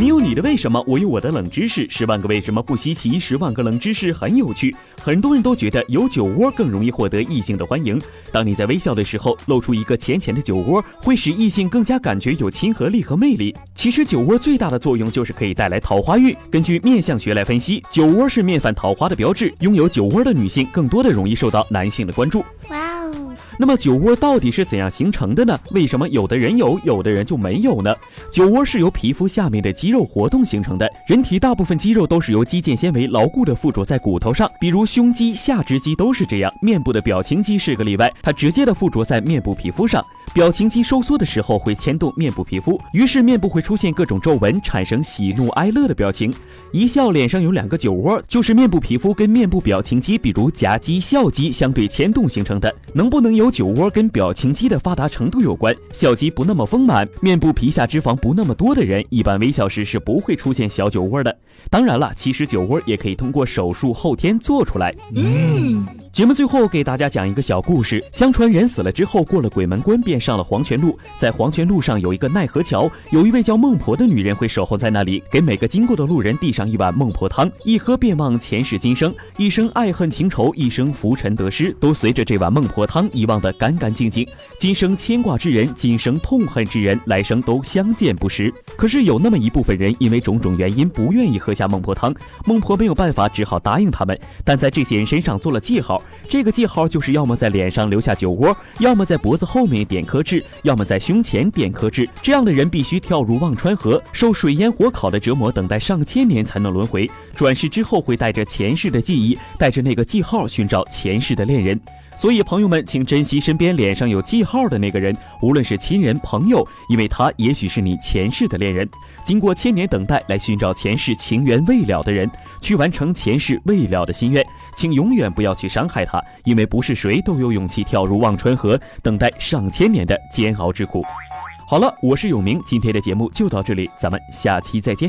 你有你的为什么，我有我的冷知识。十万个为什么不稀奇，十万个冷知识很有趣。很多人都觉得有酒窝更容易获得异性的欢迎。当你在微笑的时候露出一个浅浅的酒窝，会使异性更加感觉有亲和力和魅力。其实酒窝最大的作用就是可以带来桃花运。根据面相学来分析，酒窝是面泛桃花的标志。拥有酒窝的女性更多的容易受到男性的关注。那么酒窝到底是怎样形成的呢？为什么有的人有，有的人就没有呢？酒窝是由皮肤下面的肌肉活动形成的。人体大部分肌肉都是由肌腱纤维牢固的附着在骨头上，比如胸肌、下肢肌都是这样。面部的表情肌是个例外，它直接的附着在面部皮肤上。表情肌收缩的时候会牵动面部皮肤，于是面部会出现各种皱纹，产生喜怒哀乐的表情。一笑脸上有两个酒窝，就是面部皮肤跟面部表情肌，比如颊肌、笑肌相对牵动形成的。能不能有酒窝跟表情肌的发达程度有关。笑肌不那么丰满，面部皮下脂肪不那么多的人，一般微笑时是不会出现小酒窝的。当然了，其实酒窝也可以通过手术后天做出来。嗯。节目最后给大家讲一个小故事。相传人死了之后，过了鬼门关便上了黄泉路。在黄泉路上有一个奈何桥，有一位叫孟婆的女人会守候在那里，给每个经过的路人递上一碗孟婆汤，一喝便忘前世今生，一生爱恨情仇，一生浮沉得失，都随着这碗孟婆汤遗忘得干干净净。今生牵挂之人，今生痛恨之人，来生都相见不识。可是有那么一部分人，因为种种原因不愿意喝下孟婆汤，孟婆没有办法，只好答应他们，但在这些人身上做了记号。这个记号就是要么在脸上留下酒窝，要么在脖子后面点颗痣，要么在胸前点颗痣。这样的人必须跳入忘川河，受水淹火烤的折磨，等待上千年才能轮回。转世之后会带着前世的记忆，带着那个记号寻找前世的恋人。所以，朋友们，请珍惜身边脸上有记号的那个人，无论是亲人、朋友，因为他也许是你前世的恋人。经过千年等待，来寻找前世情缘未了的人，去完成前世未了的心愿。请永远不要去伤害他，因为不是谁都有勇气跳入忘川河，等待上千年的煎熬之苦。好了，我是永明，今天的节目就到这里，咱们下期再见。